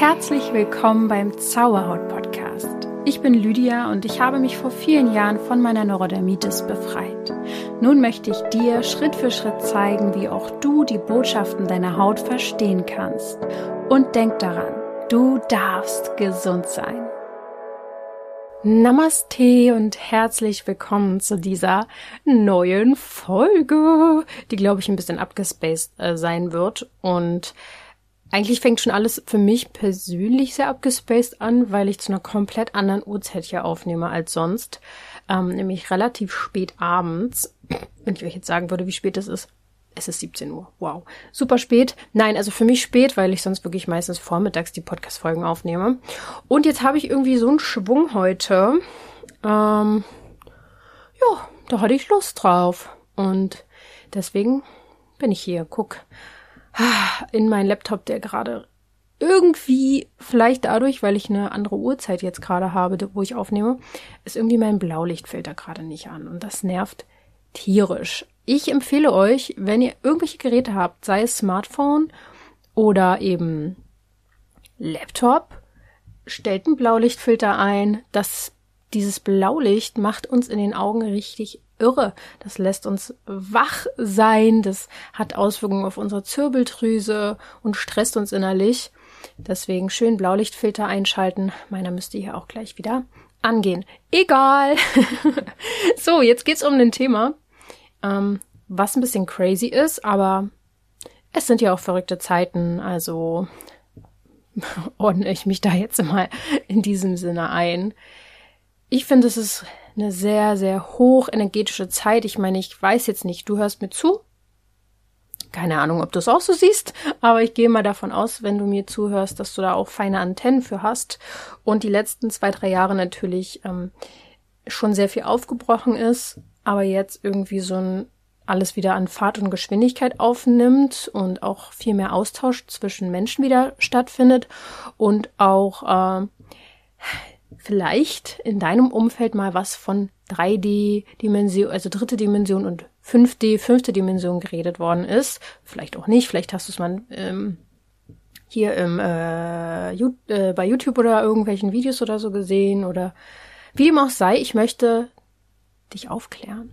Herzlich willkommen beim Zauberhaut Podcast. Ich bin Lydia und ich habe mich vor vielen Jahren von meiner Neurodermitis befreit. Nun möchte ich dir Schritt für Schritt zeigen, wie auch du die Botschaften deiner Haut verstehen kannst. Und denk daran, du darfst gesund sein. Namaste und herzlich willkommen zu dieser neuen Folge, die glaube ich ein bisschen abgespaced äh, sein wird und eigentlich fängt schon alles für mich persönlich sehr abgespaced an, weil ich zu einer komplett anderen Uhrzeit hier aufnehme als sonst. Ähm, nämlich relativ spät abends. Wenn ich euch jetzt sagen würde, wie spät es ist. Es ist 17 Uhr. Wow. Super spät. Nein, also für mich spät, weil ich sonst wirklich meistens vormittags die Podcast-Folgen aufnehme. Und jetzt habe ich irgendwie so einen Schwung heute. Ähm, ja, da hatte ich Lust drauf. Und deswegen bin ich hier. Guck in meinen Laptop, der gerade irgendwie, vielleicht dadurch, weil ich eine andere Uhrzeit jetzt gerade habe, wo ich aufnehme, ist irgendwie mein Blaulichtfilter gerade nicht an. Und das nervt tierisch. Ich empfehle euch, wenn ihr irgendwelche Geräte habt, sei es Smartphone oder eben Laptop, stellt einen Blaulichtfilter ein. Das, dieses Blaulicht macht uns in den Augen richtig irre. Das lässt uns wach sein, das hat Auswirkungen auf unsere Zirbeldrüse und stresst uns innerlich. Deswegen schön Blaulichtfilter einschalten. Meiner müsste hier auch gleich wieder angehen. Egal. so, jetzt geht's um ein Thema, ähm, was ein bisschen crazy ist, aber es sind ja auch verrückte Zeiten, also ordne ich mich da jetzt mal in diesem Sinne ein. Ich finde, es ist eine sehr, sehr hochenergetische Zeit. Ich meine, ich weiß jetzt nicht, du hörst mir zu. Keine Ahnung, ob du es auch so siehst, aber ich gehe mal davon aus, wenn du mir zuhörst, dass du da auch feine Antennen für hast und die letzten zwei, drei Jahre natürlich ähm, schon sehr viel aufgebrochen ist, aber jetzt irgendwie so ein alles wieder an Fahrt und Geschwindigkeit aufnimmt und auch viel mehr Austausch zwischen Menschen wieder stattfindet und auch äh, vielleicht in deinem Umfeld mal was von 3D-Dimension, also dritte Dimension und 5D, fünfte Dimension geredet worden ist. Vielleicht auch nicht, vielleicht hast du es mal ähm, hier im, äh, äh, bei YouTube oder irgendwelchen Videos oder so gesehen oder wie dem auch sei, ich möchte dich aufklären.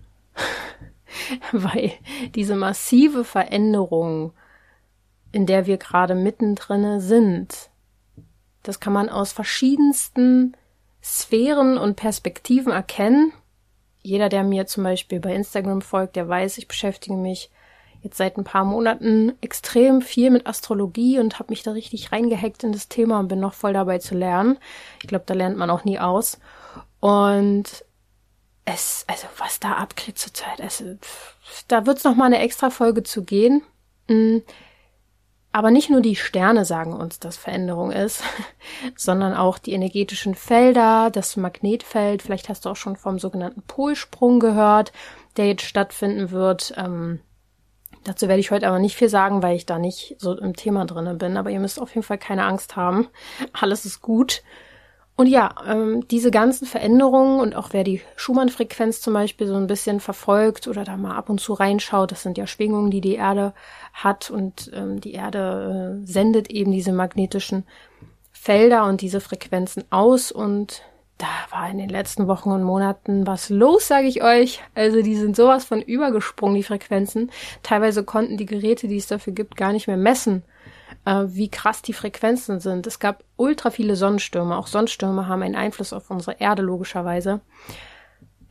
Weil diese massive Veränderung, in der wir gerade mittendrin sind, das kann man aus verschiedensten Sphären und Perspektiven erkennen. Jeder, der mir zum Beispiel bei Instagram folgt, der weiß, ich beschäftige mich jetzt seit ein paar Monaten extrem viel mit Astrologie und habe mich da richtig reingehackt in das Thema und bin noch voll dabei zu lernen. Ich glaube, da lernt man auch nie aus. Und es, also was da abgeht zurzeit, also, da wird es noch mal eine extra Folge zu gehen. Aber nicht nur die Sterne sagen uns, dass Veränderung ist, sondern auch die energetischen Felder, das Magnetfeld. Vielleicht hast du auch schon vom sogenannten Polsprung gehört, der jetzt stattfinden wird. Ähm, dazu werde ich heute aber nicht viel sagen, weil ich da nicht so im Thema drinne bin. Aber ihr müsst auf jeden Fall keine Angst haben. Alles ist gut. Und ja, ähm, diese ganzen Veränderungen und auch wer die Schumann-Frequenz zum Beispiel so ein bisschen verfolgt oder da mal ab und zu reinschaut, das sind ja Schwingungen, die die Erde hat und ähm, die Erde äh, sendet eben diese magnetischen Felder und diese Frequenzen aus und da war in den letzten Wochen und Monaten was los, sage ich euch. Also die sind sowas von übergesprungen, die Frequenzen. Teilweise konnten die Geräte, die es dafür gibt, gar nicht mehr messen, äh, wie krass die Frequenzen sind. Es gab ultra viele Sonnenstürme. Auch Sonnenstürme haben einen Einfluss auf unsere Erde logischerweise.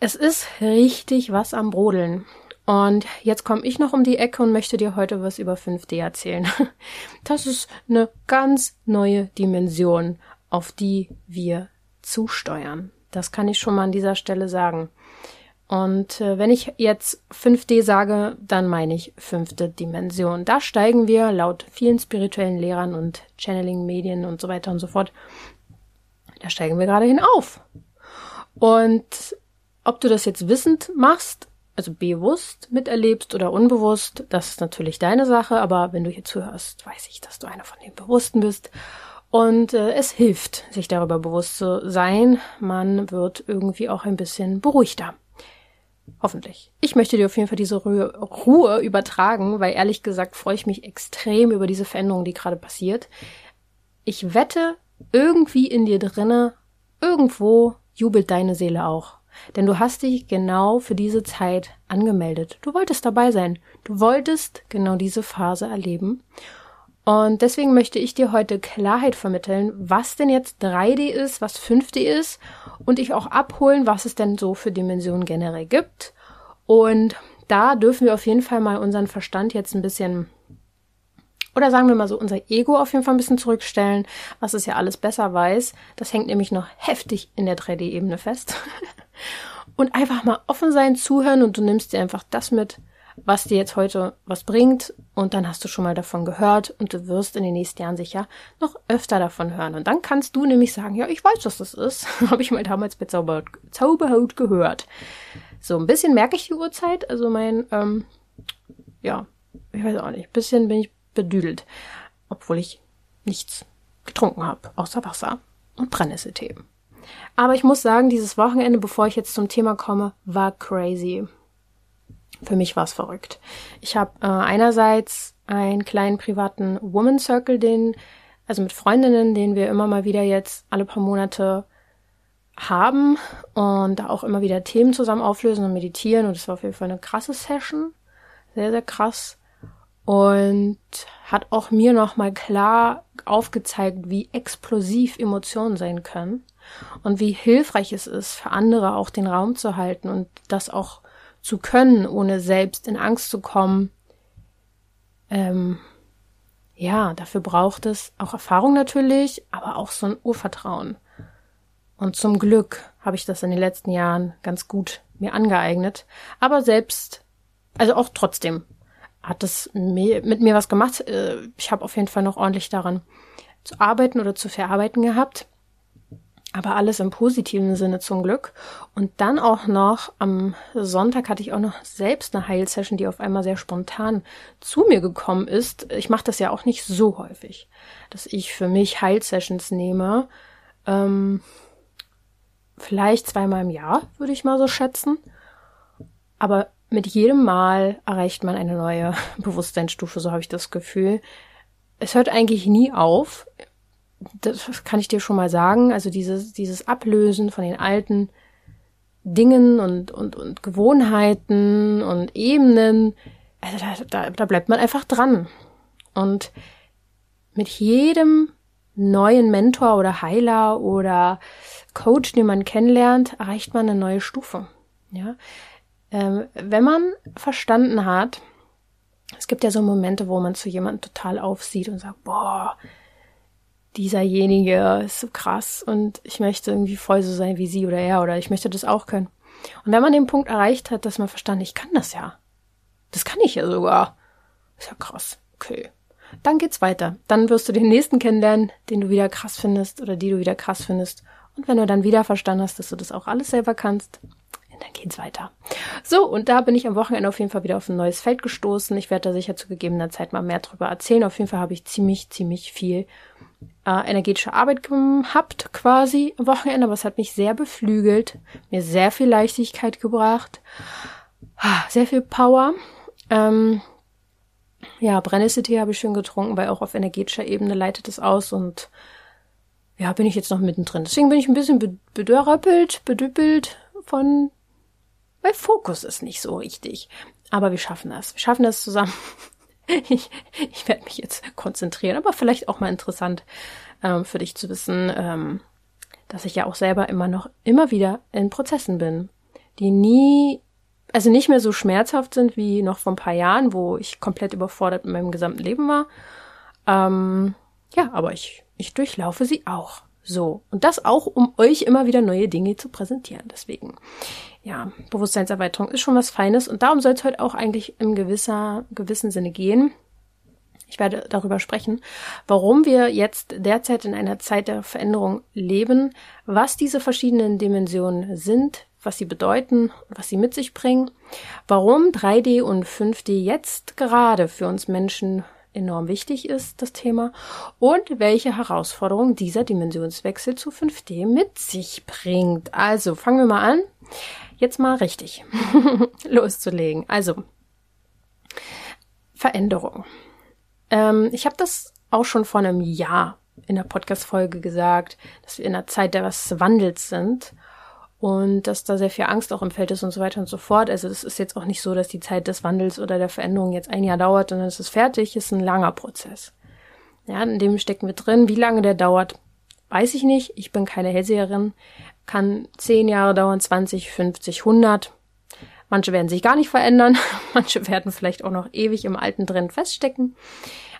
Es ist richtig was am Brodeln. Und jetzt komme ich noch um die Ecke und möchte dir heute was über 5D erzählen. Das ist eine ganz neue Dimension, auf die wir zusteuern. Das kann ich schon mal an dieser Stelle sagen. Und äh, wenn ich jetzt 5D sage, dann meine ich fünfte Dimension. Da steigen wir laut vielen spirituellen Lehrern und Channeling-Medien und so weiter und so fort, da steigen wir gerade hinauf. Und ob du das jetzt wissend machst, also bewusst miterlebst oder unbewusst, das ist natürlich deine Sache, aber wenn du hier zuhörst, weiß ich, dass du einer von den Bewussten bist. Und äh, es hilft, sich darüber bewusst zu sein. Man wird irgendwie auch ein bisschen beruhigter. Hoffentlich. Ich möchte dir auf jeden Fall diese Ruhe übertragen, weil ehrlich gesagt freue ich mich extrem über diese Veränderung, die gerade passiert. ich wette, irgendwie in dir drinne, irgendwo jubelt deine Seele auch. Denn du hast dich genau für diese Zeit angemeldet. Du wolltest dabei sein. Du wolltest genau diese Phase erleben. Und deswegen möchte ich dir heute Klarheit vermitteln, was denn jetzt 3D ist, was 5D ist und ich auch abholen, was es denn so für Dimensionen generell gibt. Und da dürfen wir auf jeden Fall mal unseren Verstand jetzt ein bisschen oder sagen wir mal so, unser Ego auf jeden Fall ein bisschen zurückstellen, was es ja alles besser weiß. Das hängt nämlich noch heftig in der 3D-Ebene fest. und einfach mal offen sein, zuhören und du nimmst dir einfach das mit, was dir jetzt heute was bringt und dann hast du schon mal davon gehört und du wirst in den nächsten Jahren sicher noch öfter davon hören. Und dann kannst du nämlich sagen, ja, ich weiß, was das ist. Habe ich mal damals bei Zauberhaut, Zauberhaut gehört. So, ein bisschen merke ich die Uhrzeit. Also mein, ähm, ja, ich weiß auch nicht, ein bisschen bin ich bedüdelt, obwohl ich nichts getrunken habe, außer Wasser und Brennnesseltee. Aber ich muss sagen, dieses Wochenende, bevor ich jetzt zum Thema komme, war crazy. Für mich war es verrückt. Ich habe äh, einerseits einen kleinen privaten Woman Circle, den, also mit Freundinnen, den wir immer mal wieder jetzt alle paar Monate haben und da auch immer wieder Themen zusammen auflösen und meditieren. Und es war auf jeden Fall eine krasse Session. Sehr, sehr krass und hat auch mir nochmal klar aufgezeigt, wie explosiv Emotionen sein können und wie hilfreich es ist, für andere auch den Raum zu halten und das auch zu können, ohne selbst in Angst zu kommen. Ähm, ja, dafür braucht es auch Erfahrung natürlich, aber auch so ein Urvertrauen. Und zum Glück habe ich das in den letzten Jahren ganz gut mir angeeignet. Aber selbst, also auch trotzdem hat das mit mir was gemacht. Äh, ich habe auf jeden Fall noch ordentlich daran zu arbeiten oder zu verarbeiten gehabt. Aber alles im positiven Sinne zum Glück. Und dann auch noch am Sonntag hatte ich auch noch selbst eine Heilsession, die auf einmal sehr spontan zu mir gekommen ist. Ich mache das ja auch nicht so häufig, dass ich für mich Heilsessions nehme. Ähm, vielleicht zweimal im Jahr, würde ich mal so schätzen. Aber mit jedem Mal erreicht man eine neue Bewusstseinsstufe, so habe ich das Gefühl. Es hört eigentlich nie auf. Das kann ich dir schon mal sagen. Also dieses, dieses Ablösen von den alten Dingen und, und, und Gewohnheiten und Ebenen, also da, da, da bleibt man einfach dran. Und mit jedem neuen Mentor oder Heiler oder Coach, den man kennenlernt, erreicht man eine neue Stufe. Ja, ähm, wenn man verstanden hat, es gibt ja so Momente, wo man zu jemandem total aufsieht und sagt, boah, dieserjenige ist so krass und ich möchte irgendwie voll so sein wie sie oder er oder ich möchte das auch können. Und wenn man den Punkt erreicht hat, dass man verstanden, ich kann das ja. Das kann ich ja sogar. Ist ja krass. Okay. Dann geht's weiter. Dann wirst du den nächsten kennenlernen, den du wieder krass findest oder die du wieder krass findest. Und wenn du dann wieder verstanden hast, dass du das auch alles selber kannst, dann geht's weiter. So, und da bin ich am Wochenende auf jeden Fall wieder auf ein neues Feld gestoßen. Ich werde da sicher zu gegebener Zeit mal mehr drüber erzählen. Auf jeden Fall habe ich ziemlich, ziemlich viel äh, energetische Arbeit gehabt quasi am Wochenende, aber es hat mich sehr beflügelt, mir sehr viel Leichtigkeit gebracht, ah, sehr viel Power. Ähm, ja, Brennnesseltee habe ich schön getrunken, weil auch auf energetischer Ebene leitet es aus und ja, bin ich jetzt noch mittendrin. Deswegen bin ich ein bisschen bedörröppelt, bedüppelt von weil Fokus ist nicht so richtig. Aber wir schaffen das. Wir schaffen das zusammen. Ich, ich werde mich jetzt konzentrieren, aber vielleicht auch mal interessant ähm, für dich zu wissen, ähm, dass ich ja auch selber immer noch, immer wieder in Prozessen bin, die nie, also nicht mehr so schmerzhaft sind wie noch vor ein paar Jahren, wo ich komplett überfordert mit meinem gesamten Leben war. Ähm, ja, aber ich, ich durchlaufe sie auch. So. Und das auch, um euch immer wieder neue Dinge zu präsentieren. Deswegen ja, Bewusstseinserweiterung ist schon was Feines und darum soll es heute auch eigentlich im gewisser, gewissen Sinne gehen. Ich werde darüber sprechen, warum wir jetzt derzeit in einer Zeit der Veränderung leben, was diese verschiedenen Dimensionen sind, was sie bedeuten, was sie mit sich bringen, warum 3D und 5D jetzt gerade für uns Menschen enorm wichtig ist, das Thema, und welche Herausforderungen dieser Dimensionswechsel zu 5D mit sich bringt. Also fangen wir mal an jetzt mal richtig loszulegen. Also, Veränderung. Ähm, ich habe das auch schon vor einem Jahr in der Podcast-Folge gesagt, dass wir in einer Zeit des Wandels sind und dass da sehr viel Angst auch im Feld ist und so weiter und so fort. Also es ist jetzt auch nicht so, dass die Zeit des Wandels oder der Veränderung jetzt ein Jahr dauert und dann ist es fertig. Es ist ein langer Prozess. Ja, in dem stecken wir drin. Wie lange der dauert, weiß ich nicht. Ich bin keine Hellseherin. Kann zehn Jahre dauern, 20, 50, 100. Manche werden sich gar nicht verändern. Manche werden vielleicht auch noch ewig im alten drin feststecken.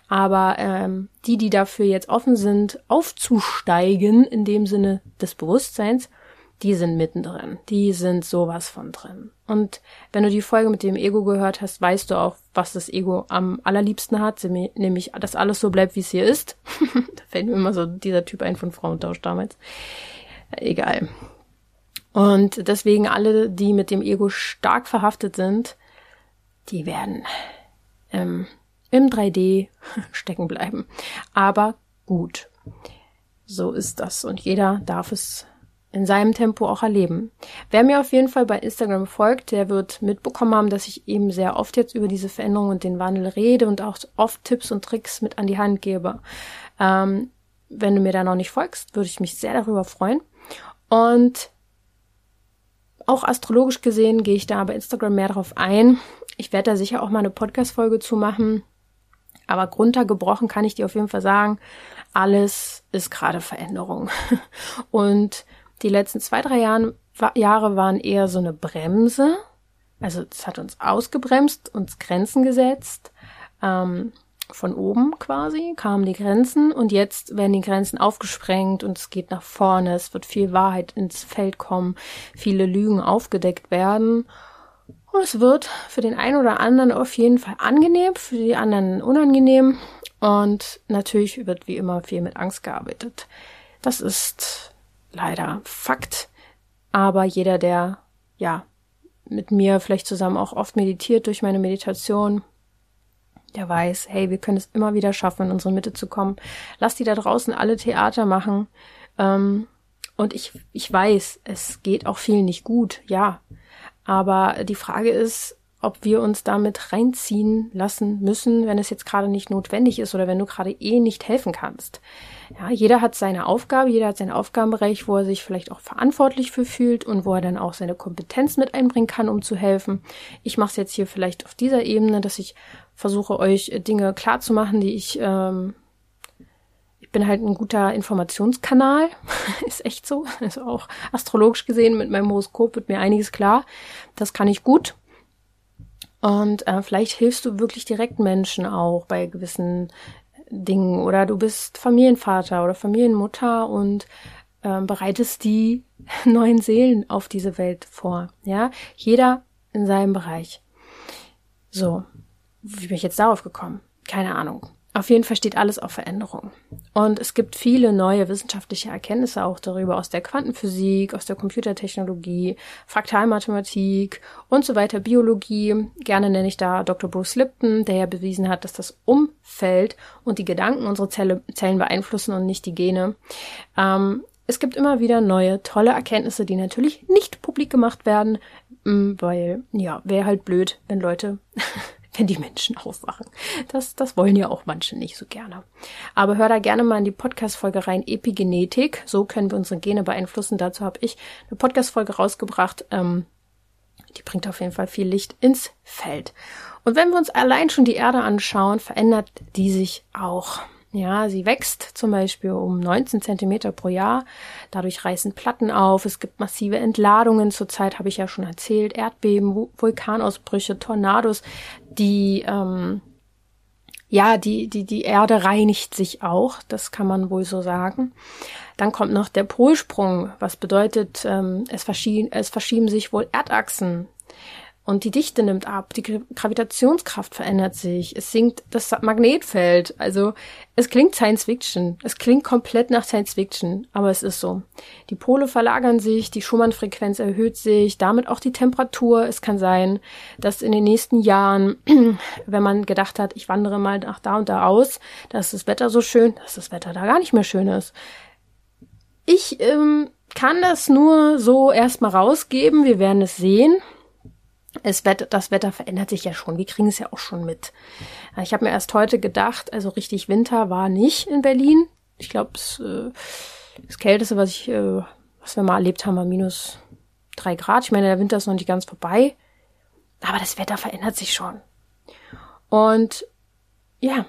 Aber ähm, die, die dafür jetzt offen sind, aufzusteigen, in dem Sinne des Bewusstseins, die sind mittendrin. Die sind sowas von drin. Und wenn du die Folge mit dem Ego gehört hast, weißt du auch, was das Ego am allerliebsten hat, nämlich, dass alles so bleibt, wie es hier ist. da fällt mir immer so dieser Typ ein von Frauentausch damals. Egal. Und deswegen alle, die mit dem Ego stark verhaftet sind, die werden ähm, im 3D stecken bleiben. Aber gut. So ist das. Und jeder darf es in seinem Tempo auch erleben. Wer mir auf jeden Fall bei Instagram folgt, der wird mitbekommen haben, dass ich eben sehr oft jetzt über diese Veränderung und den Wandel rede und auch oft Tipps und Tricks mit an die Hand gebe. Ähm, wenn du mir da noch nicht folgst, würde ich mich sehr darüber freuen. Und auch astrologisch gesehen gehe ich da bei Instagram mehr darauf ein. Ich werde da sicher auch mal eine Podcast-Folge zu machen. Aber runtergebrochen kann ich dir auf jeden Fall sagen, alles ist gerade Veränderung. Und die letzten zwei, drei Jahren, Jahre waren eher so eine Bremse. Also es hat uns ausgebremst, uns Grenzen gesetzt. Ähm, von oben quasi kamen die Grenzen und jetzt werden die Grenzen aufgesprengt und es geht nach vorne. Es wird viel Wahrheit ins Feld kommen, viele Lügen aufgedeckt werden. Und es wird für den einen oder anderen auf jeden Fall angenehm, für die anderen unangenehm. Und natürlich wird wie immer viel mit Angst gearbeitet. Das ist leider Fakt. Aber jeder, der, ja, mit mir vielleicht zusammen auch oft meditiert durch meine Meditation, der weiß, hey, wir können es immer wieder schaffen, in unsere Mitte zu kommen. Lass die da draußen alle Theater machen. Ähm, und ich, ich weiß, es geht auch vielen nicht gut, ja. Aber die Frage ist, ob wir uns damit reinziehen lassen müssen, wenn es jetzt gerade nicht notwendig ist oder wenn du gerade eh nicht helfen kannst. Ja, jeder hat seine Aufgabe, jeder hat seinen Aufgabenbereich, wo er sich vielleicht auch verantwortlich für fühlt und wo er dann auch seine Kompetenz mit einbringen kann, um zu helfen. Ich mache es jetzt hier vielleicht auf dieser Ebene, dass ich versuche, euch Dinge klar zu machen, die ich ähm, ich bin halt ein guter Informationskanal, ist echt so. Also auch astrologisch gesehen mit meinem Horoskop wird mir einiges klar. Das kann ich gut. Und äh, vielleicht hilfst du wirklich direkt Menschen auch bei gewissen Dingen oder du bist Familienvater oder Familienmutter und äh, bereitest die neuen Seelen auf diese Welt vor. Ja, jeder in seinem Bereich. So, wie bin ich jetzt darauf gekommen? Keine Ahnung. Auf jeden Fall steht alles auf Veränderung. Und es gibt viele neue wissenschaftliche Erkenntnisse auch darüber aus der Quantenphysik, aus der Computertechnologie, Fraktalmathematik und so weiter, Biologie. Gerne nenne ich da Dr. Bruce Lipton, der ja bewiesen hat, dass das Umfeld und die Gedanken unsere Zelle, Zellen beeinflussen und nicht die Gene. Ähm, es gibt immer wieder neue, tolle Erkenntnisse, die natürlich nicht publik gemacht werden, weil, ja, wäre halt blöd, wenn Leute wenn die Menschen aufwachen. Das, das wollen ja auch manche nicht so gerne. Aber hör da gerne mal in die Podcast-Folge rein, Epigenetik. So können wir unsere Gene beeinflussen. Dazu habe ich eine Podcast-Folge rausgebracht. Ähm, die bringt auf jeden Fall viel Licht ins Feld. Und wenn wir uns allein schon die Erde anschauen, verändert die sich auch. Ja, sie wächst zum Beispiel um 19 Zentimeter pro Jahr. Dadurch reißen Platten auf. Es gibt massive Entladungen. Zurzeit habe ich ja schon erzählt. Erdbeben, Vulkanausbrüche, Tornados. Die, ähm, ja, die, die, die Erde reinigt sich auch. Das kann man wohl so sagen. Dann kommt noch der Polsprung, was bedeutet, ähm, es, verschieben, es verschieben sich wohl Erdachsen und die Dichte nimmt ab, die Gravitationskraft verändert sich, es sinkt das Magnetfeld. Also es klingt Science Fiction, es klingt komplett nach Science Fiction, aber es ist so. Die Pole verlagern sich, die Schumann-Frequenz erhöht sich, damit auch die Temperatur. Es kann sein, dass in den nächsten Jahren, wenn man gedacht hat, ich wandere mal nach da und da aus, da ist das Wetter so schön, dass das Wetter da gar nicht mehr schön ist. Ich ähm, kann das nur so erstmal rausgeben, wir werden es sehen. Es Wetter, das Wetter verändert sich ja schon. Wir kriegen es ja auch schon mit. Ich habe mir erst heute gedacht, also richtig Winter war nicht in Berlin. Ich glaube, äh, das Kälteste, was ich, äh, was wir mal erlebt haben, war minus drei Grad. Ich meine, der Winter ist noch nicht ganz vorbei. Aber das Wetter verändert sich schon. Und ja,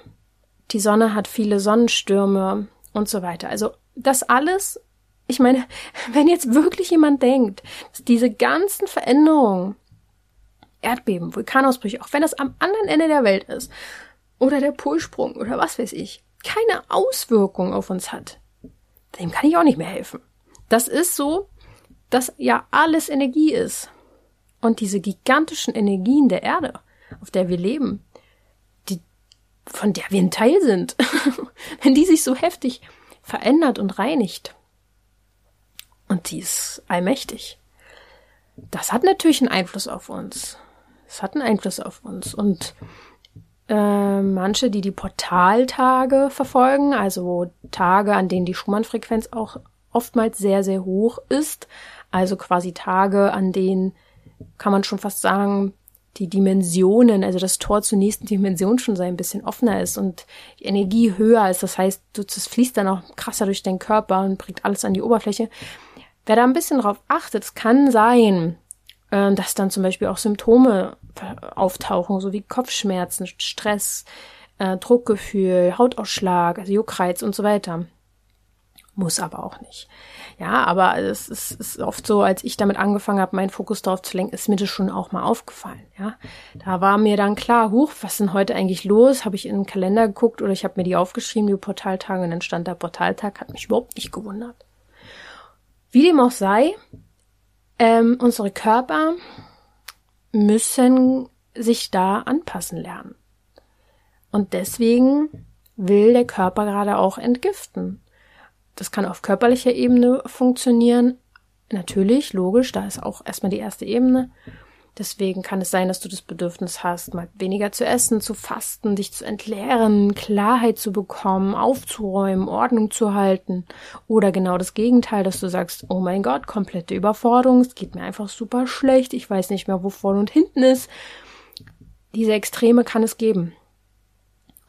die Sonne hat viele Sonnenstürme und so weiter. Also das alles, ich meine, wenn jetzt wirklich jemand denkt, dass diese ganzen Veränderungen, Erdbeben, Vulkanausbrüche, auch wenn das am anderen Ende der Welt ist, oder der Polsprung oder was weiß ich, keine Auswirkung auf uns hat, dem kann ich auch nicht mehr helfen. Das ist so, dass ja alles Energie ist. Und diese gigantischen Energien der Erde, auf der wir leben, die, von der wir ein Teil sind, wenn die sich so heftig verändert und reinigt, und die ist allmächtig, das hat natürlich einen Einfluss auf uns. Es hat einen Einfluss auf uns. Und äh, manche, die die Portaltage verfolgen, also Tage, an denen die Schumann-Frequenz auch oftmals sehr, sehr hoch ist, also quasi Tage, an denen kann man schon fast sagen, die Dimensionen, also das Tor zur nächsten Dimension schon so ein bisschen offener ist und die Energie höher ist. Das heißt, das fließt dann auch krasser durch deinen Körper und bringt alles an die Oberfläche. Wer da ein bisschen drauf achtet, es kann sein, äh, dass dann zum Beispiel auch Symptome auftauchen, so wie Kopfschmerzen, Stress, äh, Druckgefühl, Hautausschlag, also Juckreiz und so weiter. Muss aber auch nicht. Ja, aber es ist, ist oft so, als ich damit angefangen habe, meinen Fokus darauf zu lenken, ist mir das schon auch mal aufgefallen. Ja, da war mir dann klar, huch, was ist denn heute eigentlich los? Habe ich in den Kalender geguckt oder ich habe mir die aufgeschrieben, die Portaltage, und dann stand der Portaltag, hat mich überhaupt nicht gewundert. Wie dem auch sei, ähm, unsere Körper müssen sich da anpassen lernen. Und deswegen will der Körper gerade auch entgiften. Das kann auf körperlicher Ebene funktionieren. Natürlich, logisch, da ist auch erstmal die erste Ebene. Deswegen kann es sein, dass du das Bedürfnis hast, mal weniger zu essen, zu fasten, dich zu entleeren, Klarheit zu bekommen, aufzuräumen, Ordnung zu halten. Oder genau das Gegenteil, dass du sagst, oh mein Gott, komplette Überforderung, es geht mir einfach super schlecht, ich weiß nicht mehr, wo vorne und hinten ist. Diese Extreme kann es geben.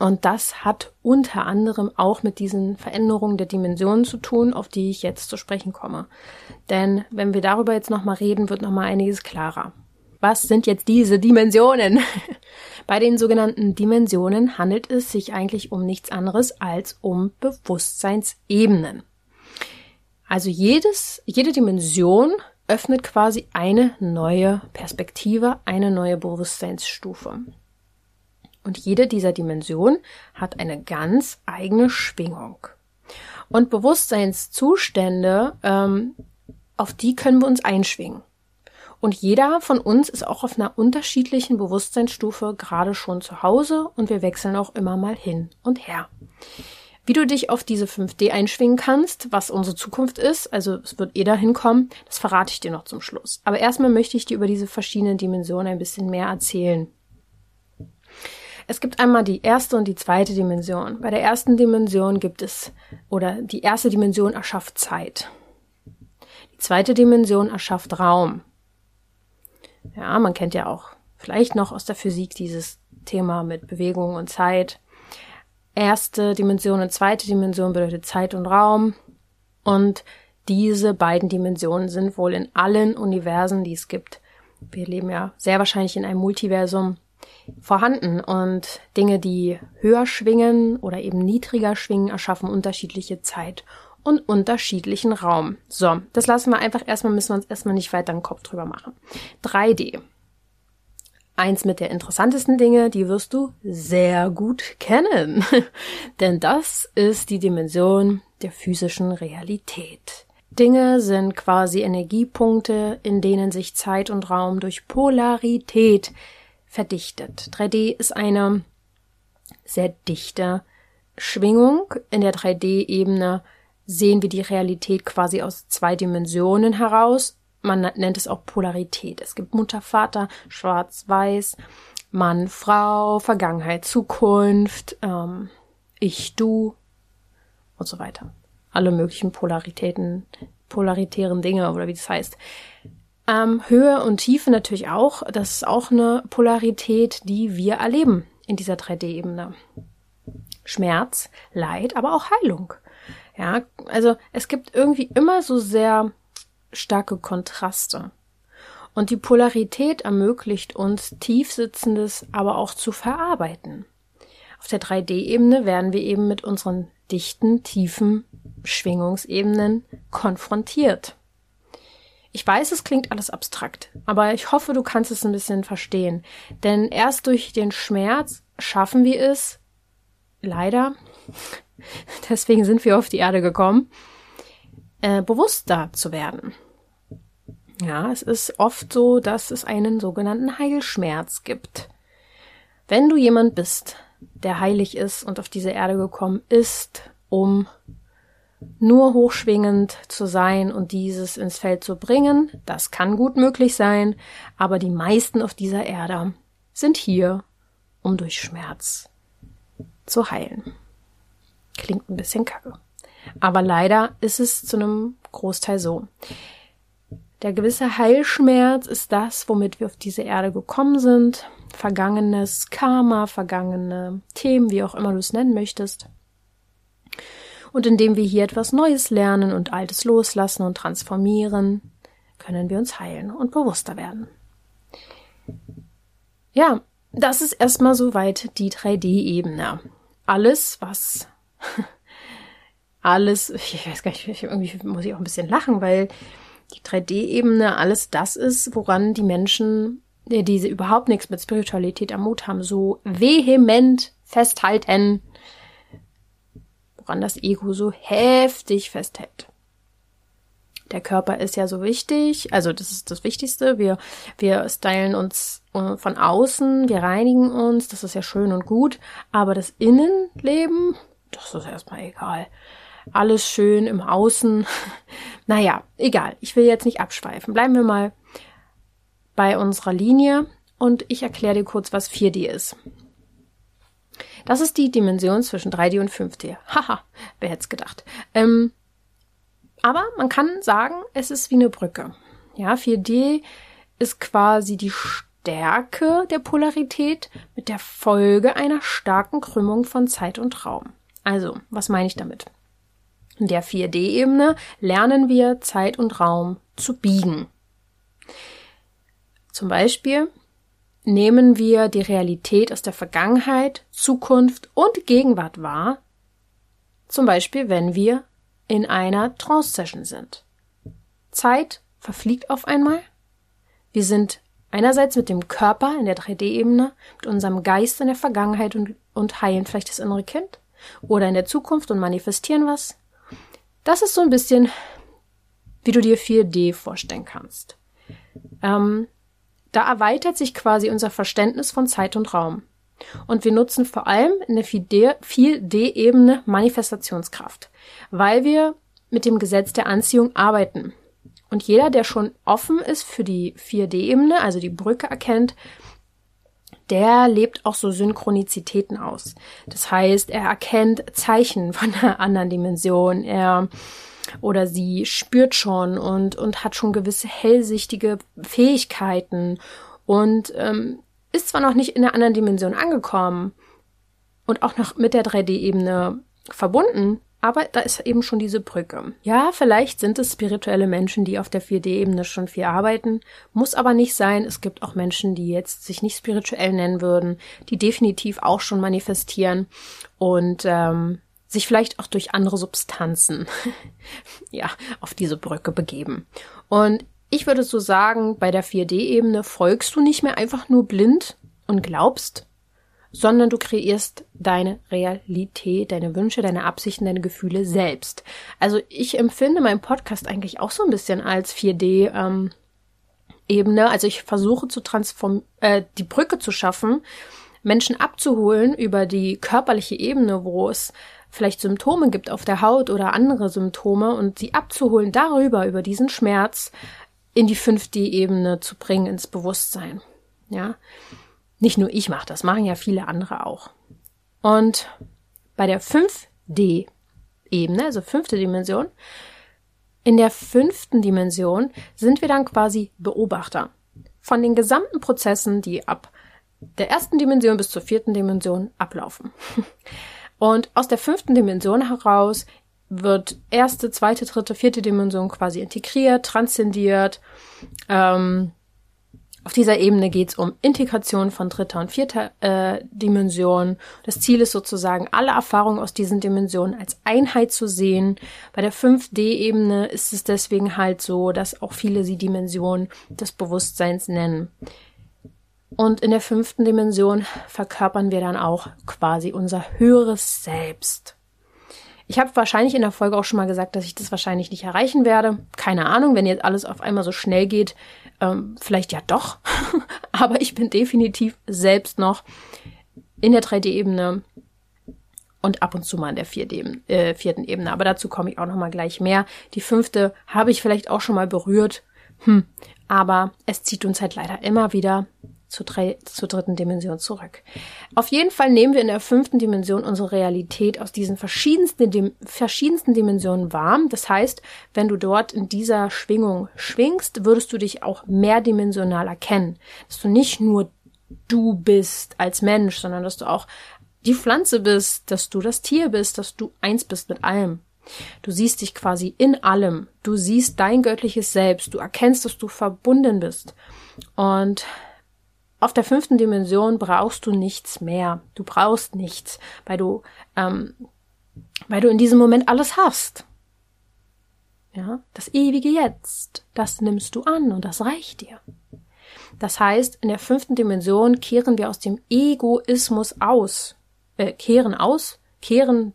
Und das hat unter anderem auch mit diesen Veränderungen der Dimensionen zu tun, auf die ich jetzt zu sprechen komme. Denn wenn wir darüber jetzt nochmal reden, wird nochmal einiges klarer. Was sind jetzt diese Dimensionen? Bei den sogenannten Dimensionen handelt es sich eigentlich um nichts anderes als um Bewusstseinsebenen. Also jedes, jede Dimension öffnet quasi eine neue Perspektive, eine neue Bewusstseinsstufe. Und jede dieser Dimensionen hat eine ganz eigene Schwingung. Und Bewusstseinszustände, ähm, auf die können wir uns einschwingen. Und jeder von uns ist auch auf einer unterschiedlichen Bewusstseinsstufe gerade schon zu Hause und wir wechseln auch immer mal hin und her. Wie du dich auf diese 5D einschwingen kannst, was unsere Zukunft ist, also es wird eh dahin kommen, das verrate ich dir noch zum Schluss. Aber erstmal möchte ich dir über diese verschiedenen Dimensionen ein bisschen mehr erzählen. Es gibt einmal die erste und die zweite Dimension. Bei der ersten Dimension gibt es, oder die erste Dimension erschafft Zeit. Die zweite Dimension erschafft Raum. Ja, man kennt ja auch vielleicht noch aus der Physik dieses Thema mit Bewegung und Zeit. Erste Dimension und zweite Dimension bedeutet Zeit und Raum. Und diese beiden Dimensionen sind wohl in allen Universen, die es gibt. Wir leben ja sehr wahrscheinlich in einem Multiversum vorhanden und Dinge, die höher schwingen oder eben niedriger schwingen, erschaffen unterschiedliche Zeit und unterschiedlichen Raum. So, das lassen wir einfach erstmal, müssen wir uns erstmal nicht weiter den Kopf drüber machen. 3D. Eins mit der interessantesten Dinge, die wirst du sehr gut kennen. Denn das ist die Dimension der physischen Realität. Dinge sind quasi Energiepunkte, in denen sich Zeit und Raum durch Polarität verdichtet. 3D ist eine sehr dichte Schwingung. In der 3D-Ebene sehen wir die Realität quasi aus zwei Dimensionen heraus. Man nennt es auch Polarität. Es gibt Mutter, Vater, Schwarz, Weiß, Mann, Frau, Vergangenheit, Zukunft, ähm, ich, du und so weiter. Alle möglichen Polaritäten, polaritären Dinge oder wie das heißt. Ähm, Höhe und Tiefe natürlich auch. Das ist auch eine Polarität, die wir erleben in dieser 3D-Ebene. Schmerz, Leid, aber auch Heilung. Ja, also es gibt irgendwie immer so sehr starke Kontraste. Und die Polarität ermöglicht uns, tiefsitzendes aber auch zu verarbeiten. Auf der 3D-Ebene werden wir eben mit unseren dichten, tiefen Schwingungsebenen konfrontiert. Ich weiß, es klingt alles abstrakt, aber ich hoffe, du kannst es ein bisschen verstehen. Denn erst durch den Schmerz schaffen wir es, leider, deswegen sind wir auf die Erde gekommen, äh, bewusster zu werden. Ja, es ist oft so, dass es einen sogenannten Heilschmerz gibt. Wenn du jemand bist, der heilig ist und auf diese Erde gekommen ist, um nur hochschwingend zu sein und dieses ins Feld zu bringen, das kann gut möglich sein, aber die meisten auf dieser Erde sind hier, um durch Schmerz zu heilen. Klingt ein bisschen kacke. Aber leider ist es zu einem Großteil so. Der gewisse Heilschmerz ist das, womit wir auf diese Erde gekommen sind. Vergangenes Karma, vergangene Themen, wie auch immer du es nennen möchtest. Und indem wir hier etwas Neues lernen und Altes loslassen und transformieren, können wir uns heilen und bewusster werden. Ja, das ist erstmal soweit die 3D-Ebene. Alles, was alles, ich weiß gar nicht, irgendwie muss ich auch ein bisschen lachen, weil die 3D-Ebene alles das ist, woran die Menschen, die diese überhaupt nichts mit Spiritualität am Mut haben, so vehement festhalten, woran das Ego so heftig festhält. Der Körper ist ja so wichtig, also das ist das Wichtigste. Wir, wir stylen uns äh, von außen, wir reinigen uns, das ist ja schön und gut, aber das Innenleben, das ist erstmal egal alles schön im Außen. Naja, egal. Ich will jetzt nicht abschweifen. Bleiben wir mal bei unserer Linie und ich erkläre dir kurz, was 4D ist. Das ist die Dimension zwischen 3D und 5D. Haha, wer hätte es gedacht. Ähm, aber man kann sagen, es ist wie eine Brücke. Ja, 4D ist quasi die Stärke der Polarität mit der Folge einer starken Krümmung von Zeit und Raum. Also, was meine ich damit? In der 4D-Ebene lernen wir Zeit und Raum zu biegen. Zum Beispiel nehmen wir die Realität aus der Vergangenheit, Zukunft und Gegenwart wahr. Zum Beispiel, wenn wir in einer Trance-Session sind. Zeit verfliegt auf einmal. Wir sind einerseits mit dem Körper in der 3D-Ebene, mit unserem Geist in der Vergangenheit und, und heilen vielleicht das innere Kind oder in der Zukunft und manifestieren was. Das ist so ein bisschen, wie du dir 4D vorstellen kannst. Ähm, da erweitert sich quasi unser Verständnis von Zeit und Raum. Und wir nutzen vor allem in der 4D-Ebene Manifestationskraft, weil wir mit dem Gesetz der Anziehung arbeiten. Und jeder, der schon offen ist für die 4D-Ebene, also die Brücke erkennt, der lebt auch so Synchronizitäten aus. Das heißt, er erkennt Zeichen von einer anderen Dimension, er oder sie spürt schon und, und hat schon gewisse hellsichtige Fähigkeiten und ähm, ist zwar noch nicht in einer anderen Dimension angekommen und auch noch mit der 3D-Ebene verbunden, aber da ist eben schon diese Brücke. Ja, vielleicht sind es spirituelle Menschen, die auf der 4D-Ebene schon viel arbeiten, muss aber nicht sein. Es gibt auch Menschen, die jetzt sich nicht spirituell nennen würden, die definitiv auch schon manifestieren und ähm, sich vielleicht auch durch andere Substanzen ja auf diese Brücke begeben. Und ich würde so sagen, bei der 4D-Ebene folgst du nicht mehr einfach nur blind und glaubst, sondern du kreierst deine Realität, deine Wünsche, deine Absichten, deine Gefühle selbst. Also ich empfinde meinen Podcast eigentlich auch so ein bisschen als 4D ähm, Ebene. Also ich versuche zu transform äh, die Brücke zu schaffen, Menschen abzuholen über die körperliche Ebene, wo es vielleicht Symptome gibt auf der Haut oder andere Symptome und sie abzuholen darüber, über diesen Schmerz in die 5D-Ebene zu bringen, ins Bewusstsein. Ja. Nicht nur ich mache das, machen ja viele andere auch. Und bei der 5D-Ebene, also fünfte Dimension, in der fünften Dimension sind wir dann quasi Beobachter von den gesamten Prozessen, die ab der ersten Dimension bis zur vierten Dimension ablaufen. Und aus der fünften Dimension heraus wird erste, zweite, dritte, vierte Dimension quasi integriert, transzendiert. Ähm, auf dieser Ebene geht es um Integration von dritter und vierter äh, Dimension. Das Ziel ist sozusagen, alle Erfahrungen aus diesen Dimensionen als Einheit zu sehen. Bei der 5D-Ebene ist es deswegen halt so, dass auch viele sie Dimension des Bewusstseins nennen. Und in der fünften Dimension verkörpern wir dann auch quasi unser höheres Selbst. Ich habe wahrscheinlich in der Folge auch schon mal gesagt, dass ich das wahrscheinlich nicht erreichen werde. Keine Ahnung, wenn jetzt alles auf einmal so schnell geht, ähm, vielleicht ja doch. Aber ich bin definitiv selbst noch in der 3D-Ebene und ab und zu mal in der vierten, äh, vierten Ebene. Aber dazu komme ich auch noch mal gleich mehr. Die fünfte habe ich vielleicht auch schon mal berührt. Hm. Aber es zieht uns halt leider immer wieder zur, drei, zur dritten Dimension zurück. Auf jeden Fall nehmen wir in der fünften Dimension unsere Realität aus diesen verschiedensten, dim, verschiedensten Dimensionen wahr. Das heißt, wenn du dort in dieser Schwingung schwingst, würdest du dich auch mehrdimensional erkennen. Dass du nicht nur du bist als Mensch, sondern dass du auch die Pflanze bist, dass du das Tier bist, dass du eins bist mit allem. Du siehst dich quasi in allem. Du siehst dein göttliches Selbst. Du erkennst, dass du verbunden bist. Und auf der fünften Dimension brauchst du nichts mehr. Du brauchst nichts, weil du, ähm, weil du in diesem Moment alles hast. Ja, das ewige Jetzt, das nimmst du an und das reicht dir. Das heißt, in der fünften Dimension kehren wir aus dem Egoismus aus, äh, kehren aus, kehren,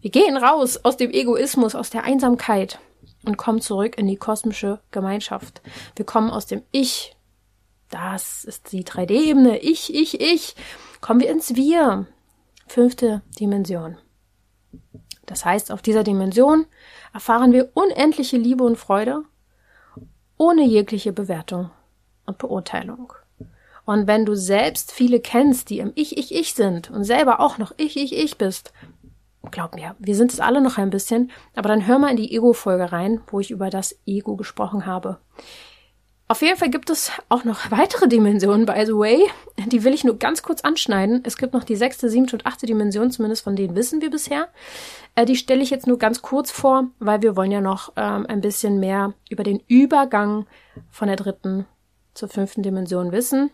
wir gehen raus aus dem Egoismus, aus der Einsamkeit und kommen zurück in die kosmische Gemeinschaft. Wir kommen aus dem Ich das ist die 3D-Ebene. Ich, ich, ich. Kommen wir ins Wir. Fünfte Dimension. Das heißt, auf dieser Dimension erfahren wir unendliche Liebe und Freude ohne jegliche Bewertung und Beurteilung. Und wenn du selbst viele kennst, die im Ich, Ich, Ich sind und selber auch noch Ich, Ich, Ich bist, glaub mir, wir sind es alle noch ein bisschen, aber dann hör mal in die Ego-Folge rein, wo ich über das Ego gesprochen habe. Auf jeden Fall gibt es auch noch weitere Dimensionen, by the way. Die will ich nur ganz kurz anschneiden. Es gibt noch die sechste, siebte und achte Dimension, zumindest von denen wissen wir bisher. Äh, die stelle ich jetzt nur ganz kurz vor, weil wir wollen ja noch ähm, ein bisschen mehr über den Übergang von der dritten zur fünften Dimension wissen,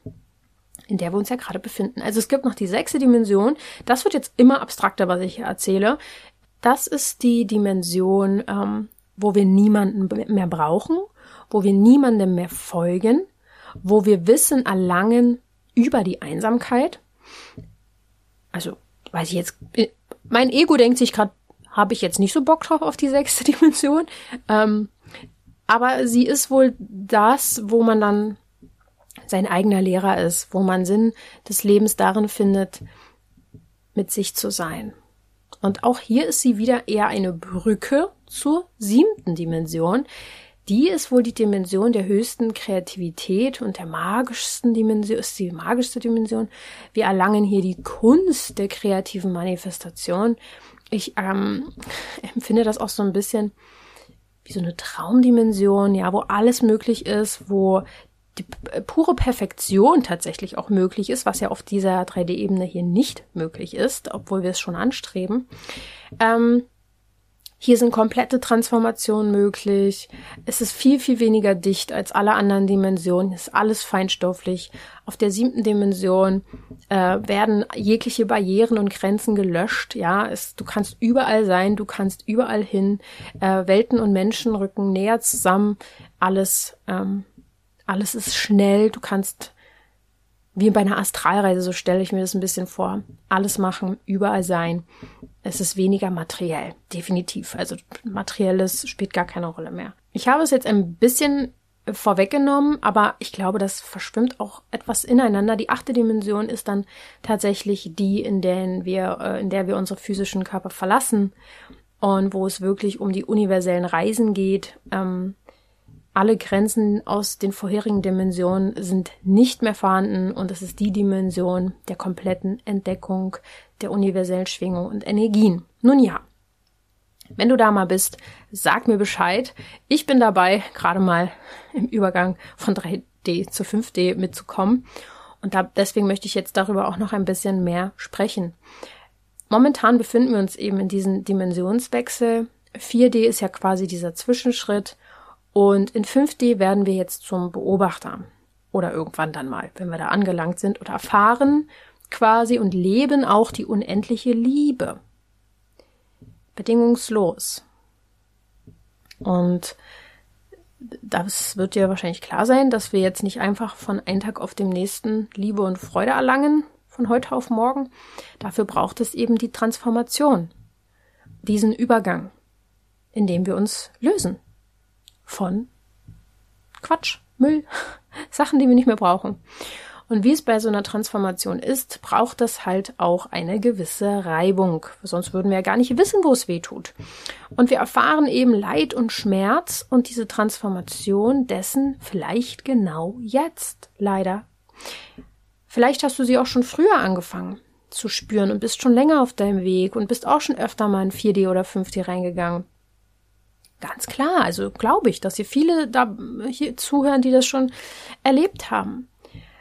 in der wir uns ja gerade befinden. Also es gibt noch die sechste Dimension. Das wird jetzt immer abstrakter, was ich hier erzähle. Das ist die Dimension, ähm, wo wir niemanden mehr brauchen wo wir niemandem mehr folgen, wo wir Wissen erlangen über die Einsamkeit. Also, weiß ich jetzt, mein Ego denkt sich gerade, habe ich jetzt nicht so Bock drauf auf die sechste Dimension. Ähm, aber sie ist wohl das, wo man dann sein eigener Lehrer ist, wo man Sinn des Lebens darin findet, mit sich zu sein. Und auch hier ist sie wieder eher eine Brücke zur siebten Dimension, die ist wohl die Dimension der höchsten Kreativität und der magischsten Dimension, ist die magischste Dimension. Wir erlangen hier die Kunst der kreativen Manifestation. Ich ähm, empfinde das auch so ein bisschen wie so eine Traumdimension, ja, wo alles möglich ist, wo die pure Perfektion tatsächlich auch möglich ist, was ja auf dieser 3D-Ebene hier nicht möglich ist, obwohl wir es schon anstreben. Ähm, hier sind komplette Transformationen möglich. Es ist viel, viel weniger dicht als alle anderen Dimensionen. Es ist alles feinstofflich. Auf der siebten Dimension äh, werden jegliche Barrieren und Grenzen gelöscht. Ja, es, du kannst überall sein, du kannst überall hin. Äh, Welten und Menschen rücken näher zusammen. Alles, ähm, alles ist schnell. Du kannst wie bei einer Astralreise, so stelle ich mir das ein bisschen vor. Alles machen, überall sein. Es ist weniger materiell, definitiv. Also materielles spielt gar keine Rolle mehr. Ich habe es jetzt ein bisschen vorweggenommen, aber ich glaube, das verschwimmt auch etwas ineinander. Die achte Dimension ist dann tatsächlich die, in der wir, äh, in der wir unsere physischen Körper verlassen und wo es wirklich um die universellen Reisen geht. Ähm, alle Grenzen aus den vorherigen Dimensionen sind nicht mehr vorhanden und es ist die Dimension der kompletten Entdeckung der universellen Schwingung und Energien. Nun ja, wenn du da mal bist, sag mir Bescheid. Ich bin dabei, gerade mal im Übergang von 3D zu 5D mitzukommen. Und da, deswegen möchte ich jetzt darüber auch noch ein bisschen mehr sprechen. momentan befinden wir uns eben in diesem Dimensionswechsel. 4D ist ja quasi dieser Zwischenschritt und in 5D werden wir jetzt zum Beobachter oder irgendwann dann mal, wenn wir da angelangt sind oder erfahren quasi und leben auch die unendliche Liebe. Bedingungslos. Und das wird dir wahrscheinlich klar sein, dass wir jetzt nicht einfach von einem Tag auf dem nächsten Liebe und Freude erlangen, von heute auf morgen. Dafür braucht es eben die Transformation, diesen Übergang, in dem wir uns lösen von Quatsch, Müll, Sachen, die wir nicht mehr brauchen. Und wie es bei so einer Transformation ist, braucht es halt auch eine gewisse Reibung. Sonst würden wir ja gar nicht wissen, wo es weh tut. Und wir erfahren eben Leid und Schmerz und diese Transformation dessen vielleicht genau jetzt. Leider. Vielleicht hast du sie auch schon früher angefangen zu spüren und bist schon länger auf deinem Weg und bist auch schon öfter mal in 4D oder 5D reingegangen. Ganz klar, also glaube ich, dass hier viele da hier zuhören, die das schon erlebt haben.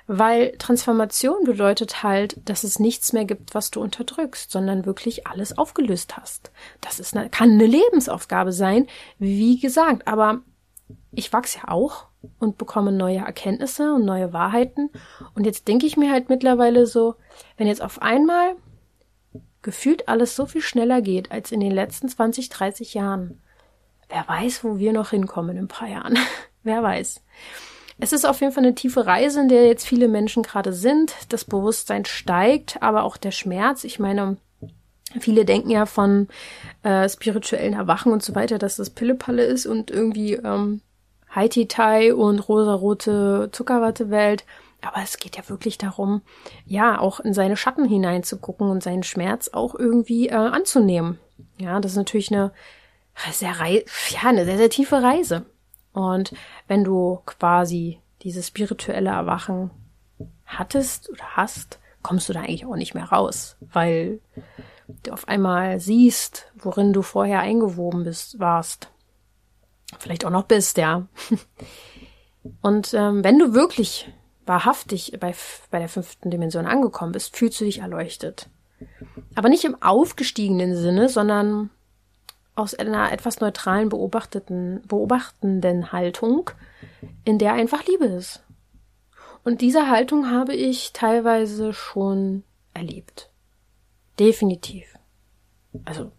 Weil Transformation bedeutet halt, dass es nichts mehr gibt, was du unterdrückst, sondern wirklich alles aufgelöst hast. Das ist eine, kann eine Lebensaufgabe sein, wie gesagt, aber ich wachse ja auch und bekomme neue Erkenntnisse und neue Wahrheiten. Und jetzt denke ich mir halt mittlerweile so, wenn jetzt auf einmal gefühlt alles so viel schneller geht als in den letzten 20, 30 Jahren, wer weiß, wo wir noch hinkommen in ein paar Jahren. wer weiß. Es ist auf jeden Fall eine tiefe Reise, in der jetzt viele Menschen gerade sind. Das Bewusstsein steigt, aber auch der Schmerz. Ich meine, viele denken ja von äh, spirituellen Erwachen und so weiter, dass das Pillepalle ist und irgendwie ähm, Haiti-Tai und rosarote Zuckerwatte-Welt. Aber es geht ja wirklich darum, ja, auch in seine Schatten hineinzugucken und seinen Schmerz auch irgendwie äh, anzunehmen. Ja, das ist natürlich eine sehr, ja, eine sehr, sehr tiefe Reise. Und wenn du quasi dieses spirituelle Erwachen hattest oder hast, kommst du da eigentlich auch nicht mehr raus, weil du auf einmal siehst, worin du vorher eingewoben bist, warst. Vielleicht auch noch bist, ja. Und ähm, wenn du wirklich wahrhaftig bei, bei der fünften Dimension angekommen bist, fühlst du dich erleuchtet. Aber nicht im aufgestiegenen Sinne, sondern aus einer etwas neutralen beobachteten, beobachtenden Haltung, in der einfach Liebe ist. Und diese Haltung habe ich teilweise schon erlebt. Definitiv. Also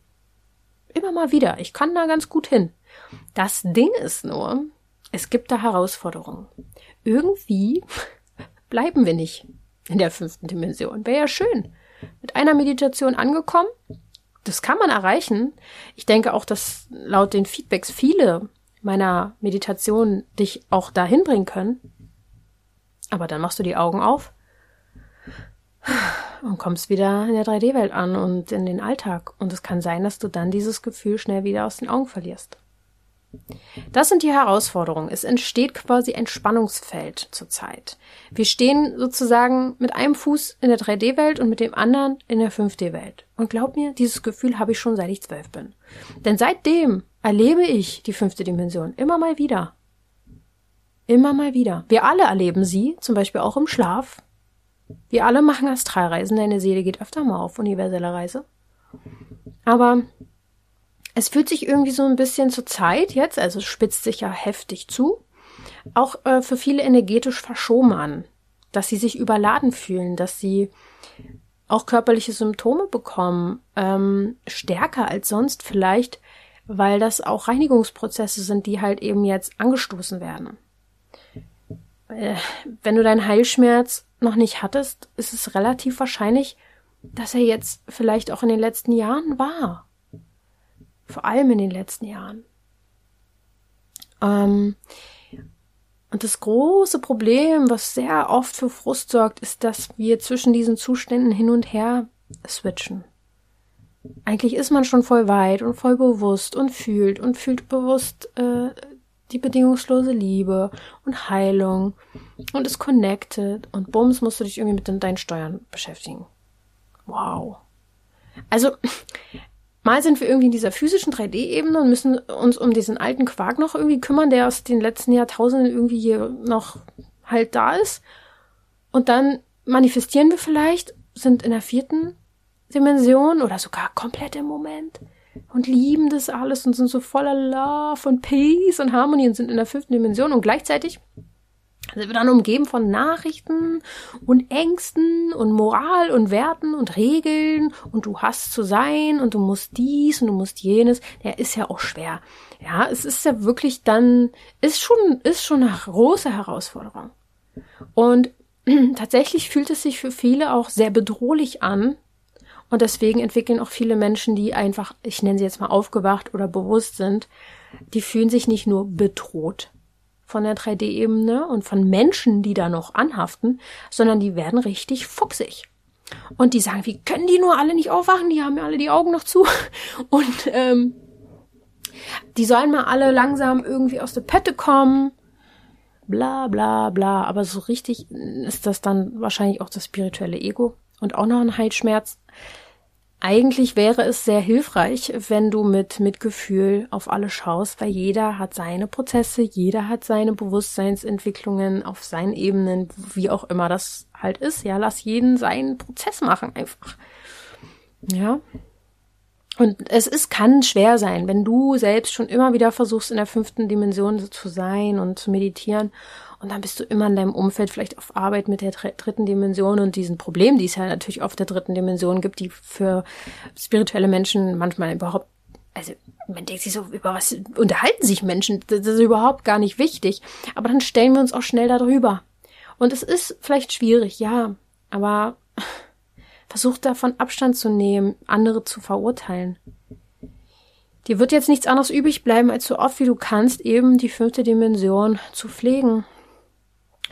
immer mal wieder. Ich kann da ganz gut hin. Das Ding ist nur, es gibt da Herausforderungen. Irgendwie bleiben wir nicht in der fünften Dimension. Wäre ja schön. Mit einer Meditation angekommen, das kann man erreichen. Ich denke auch, dass laut den Feedbacks viele meiner Meditationen dich auch dahin bringen können. Aber dann machst du die Augen auf und kommst wieder in der 3D-Welt an und in den Alltag. Und es kann sein, dass du dann dieses Gefühl schnell wieder aus den Augen verlierst. Das sind die Herausforderungen. Es entsteht quasi ein Spannungsfeld zurzeit. Wir stehen sozusagen mit einem Fuß in der 3D-Welt und mit dem anderen in der 5D-Welt. Und glaub mir, dieses Gefühl habe ich schon seit ich zwölf bin. Denn seitdem erlebe ich die fünfte Dimension immer mal wieder. Immer mal wieder. Wir alle erleben sie, zum Beispiel auch im Schlaf. Wir alle machen Astralreisen, deine Seele geht öfter mal auf universelle Reise. Aber es fühlt sich irgendwie so ein bisschen zur Zeit jetzt, also spitzt sich ja heftig zu, auch äh, für viele energetisch verschoben an, dass sie sich überladen fühlen, dass sie auch körperliche Symptome bekommen, ähm, stärker als sonst vielleicht, weil das auch Reinigungsprozesse sind, die halt eben jetzt angestoßen werden. Äh, wenn du deinen Heilschmerz noch nicht hattest, ist es relativ wahrscheinlich, dass er jetzt vielleicht auch in den letzten Jahren war vor allem in den letzten Jahren. Ähm, und das große Problem, was sehr oft für Frust sorgt, ist, dass wir zwischen diesen Zuständen hin und her switchen. Eigentlich ist man schon voll weit und voll bewusst und fühlt und fühlt bewusst äh, die bedingungslose Liebe und Heilung und ist connected und bums musst du dich irgendwie mit deinen Steuern beschäftigen. Wow. Also Mal sind wir irgendwie in dieser physischen 3D-Ebene und müssen uns um diesen alten Quark noch irgendwie kümmern, der aus den letzten Jahrtausenden irgendwie hier noch halt da ist. Und dann manifestieren wir vielleicht, sind in der vierten, Dimension oder sogar komplett im Moment und lieben das alles und sind so voller Love und Peace und Harmonie und sind in der fünften Dimension und gleichzeitig sind wir dann umgeben von Nachrichten und Ängsten und Moral und Werten und Regeln und du hast zu sein und du musst dies und du musst jenes. Der ist ja auch schwer. Ja, es ist ja wirklich dann, ist schon, ist schon eine große Herausforderung. Und tatsächlich fühlt es sich für viele auch sehr bedrohlich an. Und deswegen entwickeln auch viele Menschen, die einfach, ich nenne sie jetzt mal aufgewacht oder bewusst sind, die fühlen sich nicht nur bedroht, von der 3D-Ebene und von Menschen, die da noch anhaften, sondern die werden richtig fuchsig. Und die sagen, wie können die nur alle nicht aufwachen? Die haben ja alle die Augen noch zu. Und ähm, die sollen mal alle langsam irgendwie aus der Pette kommen. Bla bla bla. Aber so richtig ist das dann wahrscheinlich auch das spirituelle Ego und auch noch ein Heilschmerz. Eigentlich wäre es sehr hilfreich, wenn du mit Mitgefühl auf alle schaust, weil jeder hat seine Prozesse, jeder hat seine Bewusstseinsentwicklungen auf seinen Ebenen, wie auch immer das halt ist. Ja, lass jeden seinen Prozess machen einfach. Ja. Und es ist, kann schwer sein, wenn du selbst schon immer wieder versuchst, in der fünften Dimension zu sein und zu meditieren und dann bist du immer in deinem Umfeld, vielleicht auf Arbeit mit der dritten Dimension und diesen Problemen, die es ja natürlich auf der dritten Dimension gibt, die für spirituelle Menschen manchmal überhaupt, also man denkt sich so, über was unterhalten sich Menschen? Das ist überhaupt gar nicht wichtig. Aber dann stellen wir uns auch schnell darüber. Und es ist vielleicht schwierig, ja, aber versuch davon Abstand zu nehmen, andere zu verurteilen. Dir wird jetzt nichts anderes übrig bleiben, als so oft wie du kannst, eben die fünfte Dimension zu pflegen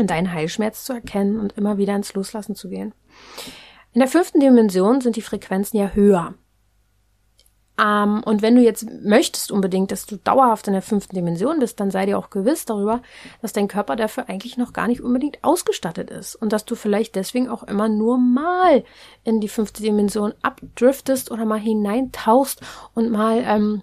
deinen Heilschmerz zu erkennen und immer wieder ins Loslassen zu gehen. In der fünften Dimension sind die Frequenzen ja höher. Ähm, und wenn du jetzt möchtest unbedingt, dass du dauerhaft in der fünften Dimension bist, dann sei dir auch gewiss darüber, dass dein Körper dafür eigentlich noch gar nicht unbedingt ausgestattet ist und dass du vielleicht deswegen auch immer nur mal in die fünfte Dimension abdriftest oder mal hineintauchst und mal ähm,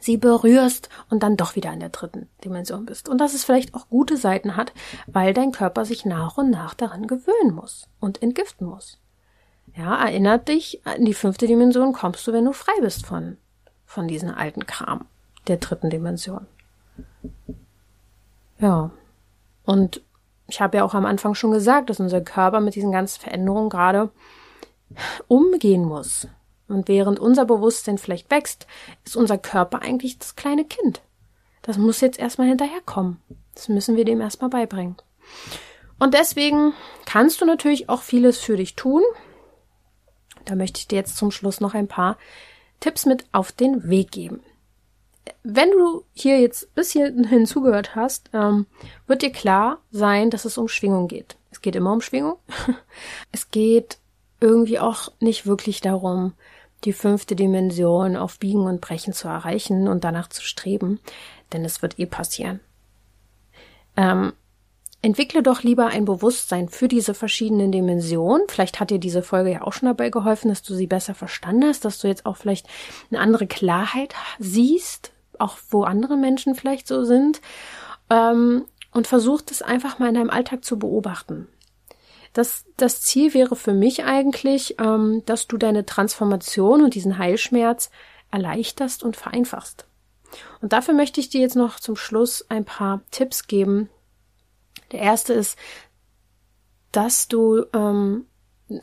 sie berührst und dann doch wieder in der dritten Dimension bist. Und dass es vielleicht auch gute Seiten hat, weil dein Körper sich nach und nach daran gewöhnen muss und entgiften muss. Ja, erinnert dich, in die fünfte Dimension kommst du, wenn du frei bist von, von diesem alten Kram der dritten Dimension. Ja. Und ich habe ja auch am Anfang schon gesagt, dass unser Körper mit diesen ganzen Veränderungen gerade umgehen muss. Und während unser Bewusstsein vielleicht wächst, ist unser Körper eigentlich das kleine Kind. Das muss jetzt erstmal hinterherkommen. Das müssen wir dem erstmal beibringen. Und deswegen kannst du natürlich auch vieles für dich tun. Da möchte ich dir jetzt zum Schluss noch ein paar Tipps mit auf den Weg geben. Wenn du hier jetzt bis hierhin zugehört hast, ähm, wird dir klar sein, dass es um Schwingung geht. Es geht immer um Schwingung. es geht irgendwie auch nicht wirklich darum, die fünfte Dimension auf Biegen und Brechen zu erreichen und danach zu streben, denn es wird eh passieren. Ähm, entwickle doch lieber ein Bewusstsein für diese verschiedenen Dimensionen. Vielleicht hat dir diese Folge ja auch schon dabei geholfen, dass du sie besser verstanden hast, dass du jetzt auch vielleicht eine andere Klarheit siehst, auch wo andere Menschen vielleicht so sind. Ähm, und versuch das einfach mal in deinem Alltag zu beobachten. Das, das Ziel wäre für mich eigentlich, ähm, dass du deine Transformation und diesen Heilschmerz erleichterst und vereinfachst. Und dafür möchte ich dir jetzt noch zum Schluss ein paar Tipps geben. Der erste ist, dass du, ähm,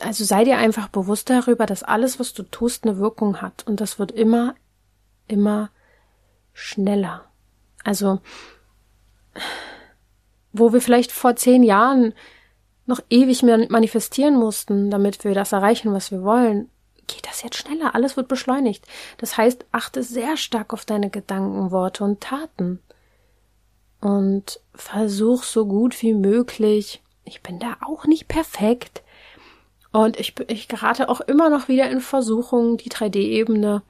also sei dir einfach bewusst darüber, dass alles, was du tust, eine Wirkung hat. Und das wird immer, immer schneller. Also, wo wir vielleicht vor zehn Jahren noch ewig manifestieren mussten, damit wir das erreichen, was wir wollen, geht das jetzt schneller. Alles wird beschleunigt. Das heißt, achte sehr stark auf deine Gedanken, Worte und Taten. Und versuch so gut wie möglich. Ich bin da auch nicht perfekt. Und ich, ich gerate auch immer noch wieder in Versuchungen, die 3D-Ebene,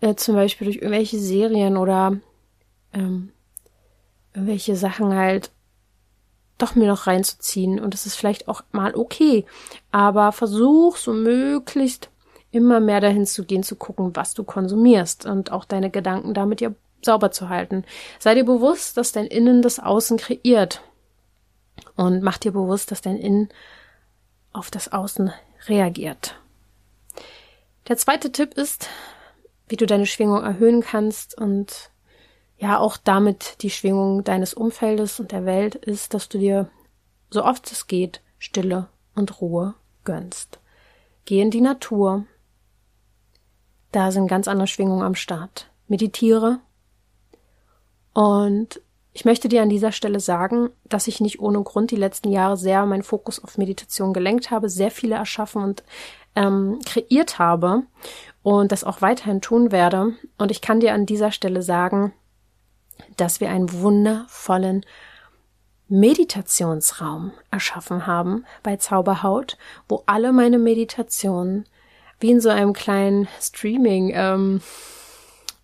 äh, zum Beispiel durch irgendwelche Serien oder ähm, irgendwelche Sachen halt doch mir noch reinzuziehen. Und das ist vielleicht auch mal okay. Aber versuch so möglichst immer mehr dahin zu gehen, zu gucken, was du konsumierst und auch deine Gedanken damit ja sauber zu halten. Sei dir bewusst, dass dein Innen das Außen kreiert. Und mach dir bewusst, dass dein Innen auf das Außen reagiert. Der zweite Tipp ist, wie du deine Schwingung erhöhen kannst und ja auch damit die Schwingung deines Umfeldes und der Welt ist, dass du dir so oft es geht Stille und Ruhe gönnst. Geh in die Natur. Da sind ganz andere Schwingungen am Start. Meditiere. Und ich möchte dir an dieser Stelle sagen, dass ich nicht ohne Grund die letzten Jahre sehr meinen Fokus auf Meditation gelenkt habe, sehr viele erschaffen und ähm, kreiert habe und das auch weiterhin tun werde. Und ich kann dir an dieser Stelle sagen, dass wir einen wundervollen Meditationsraum erschaffen haben bei Zauberhaut, wo alle meine Meditationen wie in so einem kleinen Streaming, ähm,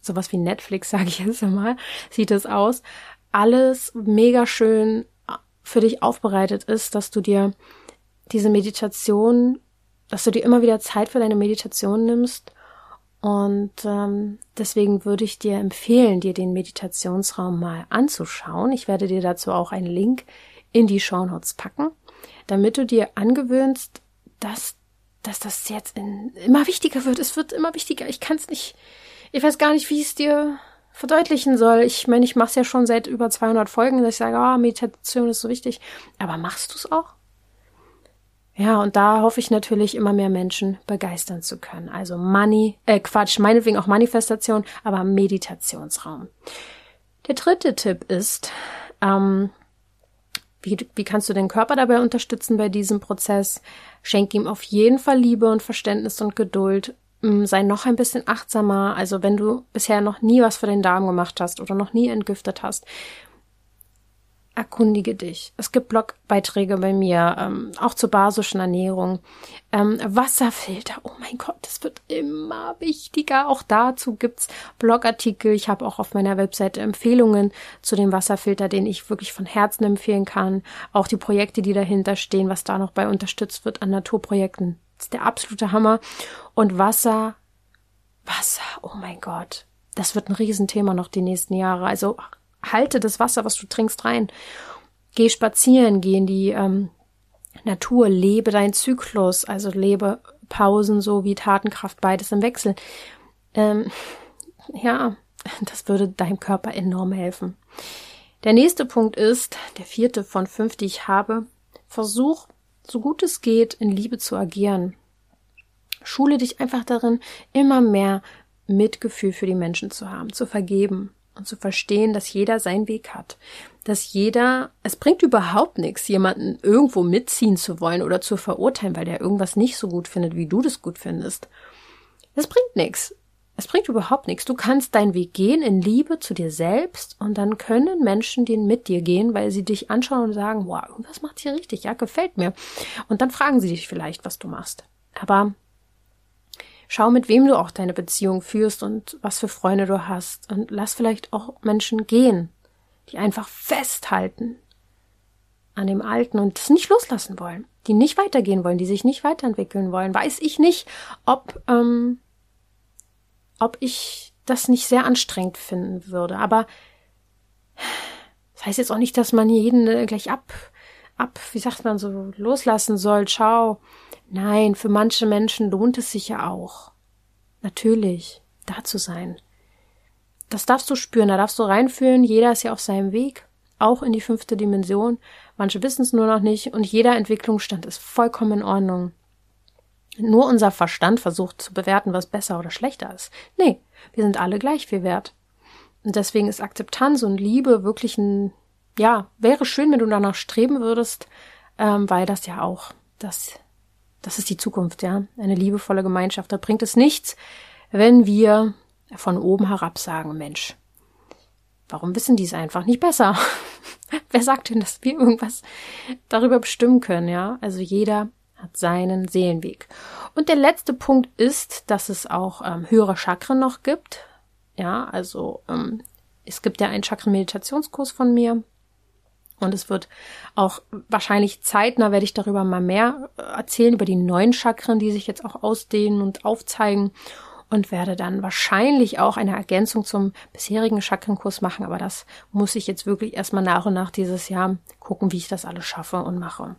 sowas wie Netflix, sage ich jetzt einmal, sieht es aus, alles mega schön für dich aufbereitet ist, dass du dir diese Meditation, dass du dir immer wieder Zeit für deine Meditation nimmst. Und ähm, deswegen würde ich dir empfehlen, dir den Meditationsraum mal anzuschauen. Ich werde dir dazu auch einen Link in die Show Notes packen, damit du dir angewöhnst, dass, dass das jetzt in, immer wichtiger wird. Es wird immer wichtiger. Ich kann es nicht, ich weiß gar nicht, wie es dir verdeutlichen soll. Ich meine, ich mache es ja schon seit über 200 Folgen, dass ich sage, oh, Meditation ist so wichtig. Aber machst du es auch? Ja, und da hoffe ich natürlich immer mehr Menschen begeistern zu können. Also Money, äh Quatsch, meinetwegen auch Manifestation, aber Meditationsraum. Der dritte Tipp ist, ähm, wie, wie kannst du den Körper dabei unterstützen bei diesem Prozess? Schenk ihm auf jeden Fall Liebe und Verständnis und Geduld Mm, sei noch ein bisschen achtsamer. Also wenn du bisher noch nie was für den Darm gemacht hast oder noch nie entgiftet hast, erkundige dich. Es gibt Blogbeiträge bei mir, ähm, auch zur basischen Ernährung. Ähm, Wasserfilter, oh mein Gott, das wird immer wichtiger. Auch dazu gibt's Blogartikel. Ich habe auch auf meiner Webseite Empfehlungen zu dem Wasserfilter, den ich wirklich von Herzen empfehlen kann. Auch die Projekte, die dahinter stehen, was da noch bei unterstützt wird an Naturprojekten ist der absolute Hammer. Und Wasser, Wasser, oh mein Gott. Das wird ein Riesenthema noch die nächsten Jahre. Also halte das Wasser, was du trinkst, rein. Geh spazieren, geh in die ähm, Natur, lebe deinen Zyklus, also lebe Pausen sowie Tatenkraft, beides im Wechsel. Ähm, ja, das würde deinem Körper enorm helfen. Der nächste Punkt ist, der vierte von fünf, die ich habe, versuch so gut es geht, in Liebe zu agieren. Schule dich einfach darin, immer mehr Mitgefühl für die Menschen zu haben, zu vergeben und zu verstehen, dass jeder seinen Weg hat. Dass jeder, es bringt überhaupt nichts, jemanden irgendwo mitziehen zu wollen oder zu verurteilen, weil der irgendwas nicht so gut findet, wie du das gut findest. Das bringt nichts. Es bringt überhaupt nichts. Du kannst deinen Weg gehen in Liebe zu dir selbst und dann können Menschen den mit dir gehen, weil sie dich anschauen und sagen, wow, irgendwas macht hier richtig, ja, gefällt mir. Und dann fragen sie dich vielleicht, was du machst. Aber schau, mit wem du auch deine Beziehung führst und was für Freunde du hast und lass vielleicht auch Menschen gehen, die einfach festhalten an dem Alten und das nicht loslassen wollen, die nicht weitergehen wollen, die sich nicht weiterentwickeln wollen. Weiß ich nicht, ob ähm, ob ich das nicht sehr anstrengend finden würde. Aber das heißt jetzt auch nicht, dass man jeden äh, gleich ab, ab, wie sagt man so, loslassen soll. Ciao. Nein, für manche Menschen lohnt es sich ja auch. Natürlich, da zu sein. Das darfst du spüren, da darfst du reinfühlen. Jeder ist ja auf seinem Weg, auch in die fünfte Dimension. Manche wissen es nur noch nicht und jeder Entwicklungsstand ist vollkommen in Ordnung. Nur unser Verstand versucht zu bewerten, was besser oder schlechter ist. Nee, wir sind alle gleich viel wert. Und deswegen ist Akzeptanz und Liebe wirklich ein, ja, wäre schön, wenn du danach streben würdest, ähm, weil das ja auch, das, das ist die Zukunft, ja. Eine liebevolle Gemeinschaft. Da bringt es nichts, wenn wir von oben herab sagen, Mensch, warum wissen die es einfach nicht besser? Wer sagt denn, dass wir irgendwas darüber bestimmen können, ja? Also jeder hat seinen Seelenweg. Und der letzte Punkt ist, dass es auch ähm, höhere Chakren noch gibt. Ja, also ähm, es gibt ja einen Chakren-Meditationskurs von mir. Und es wird auch wahrscheinlich zeitnah werde ich darüber mal mehr äh, erzählen, über die neuen Chakren, die sich jetzt auch ausdehnen und aufzeigen. Und werde dann wahrscheinlich auch eine Ergänzung zum bisherigen Chakrenkurs machen. Aber das muss ich jetzt wirklich erstmal nach und nach dieses Jahr gucken, wie ich das alles schaffe und mache.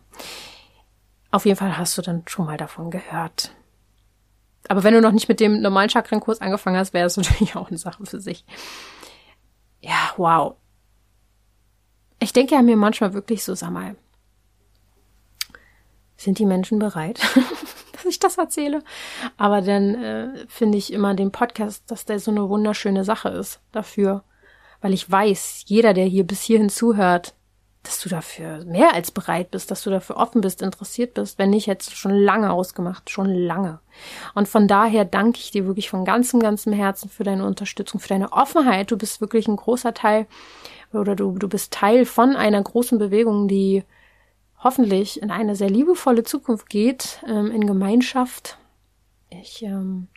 Auf jeden Fall hast du dann schon mal davon gehört. Aber wenn du noch nicht mit dem normalen Chakrenkurs angefangen hast, wäre es natürlich auch eine Sache für sich. Ja, wow. Ich denke ja mir manchmal wirklich so, sag mal, sind die Menschen bereit, dass ich das erzähle? Aber dann äh, finde ich immer den Podcast, dass der so eine wunderschöne Sache ist dafür. Weil ich weiß, jeder, der hier bis hierhin zuhört, dass du dafür mehr als bereit bist, dass du dafür offen bist, interessiert bist. Wenn nicht, du schon lange ausgemacht, schon lange. Und von daher danke ich dir wirklich von ganzem, ganzem Herzen für deine Unterstützung, für deine Offenheit. Du bist wirklich ein großer Teil oder du, du bist Teil von einer großen Bewegung, die hoffentlich in eine sehr liebevolle Zukunft geht, ähm, in Gemeinschaft. Ich ähm,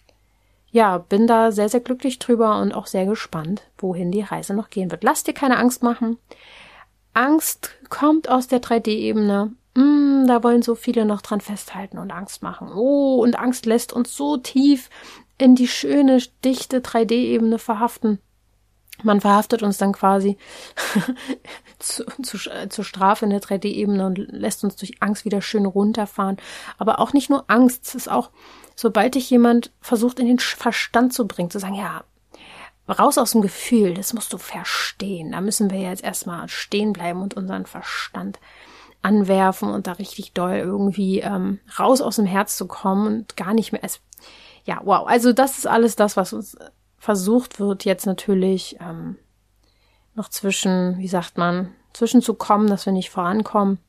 ja, bin da sehr, sehr glücklich drüber und auch sehr gespannt, wohin die Reise noch gehen wird. Lass dir keine Angst machen. Angst kommt aus der 3D-Ebene. Mm, da wollen so viele noch dran festhalten und Angst machen. Oh, und Angst lässt uns so tief in die schöne, dichte 3D-Ebene verhaften. Man verhaftet uns dann quasi zu, zu, zur Strafe in der 3D-Ebene und lässt uns durch Angst wieder schön runterfahren. Aber auch nicht nur Angst, es ist auch, sobald dich jemand versucht in den Verstand zu bringen, zu sagen, ja, raus aus dem Gefühl, das musst du verstehen. Da müssen wir jetzt erstmal stehen bleiben und unseren Verstand anwerfen und da richtig doll irgendwie ähm, raus aus dem Herz zu kommen und gar nicht mehr. Es, ja, wow. Also das ist alles das, was uns versucht wird, jetzt natürlich ähm, noch zwischen, wie sagt man, zwischenzukommen, dass wir nicht vorankommen.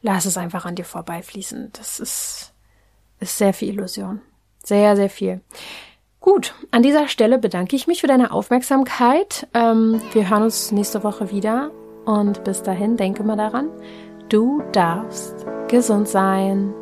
Lass es einfach an dir vorbeifließen. Das ist, ist sehr viel Illusion. Sehr, sehr viel. Gut, an dieser Stelle bedanke ich mich für deine Aufmerksamkeit. Ähm, wir hören uns nächste Woche wieder und bis dahin denke mal daran, du darfst gesund sein.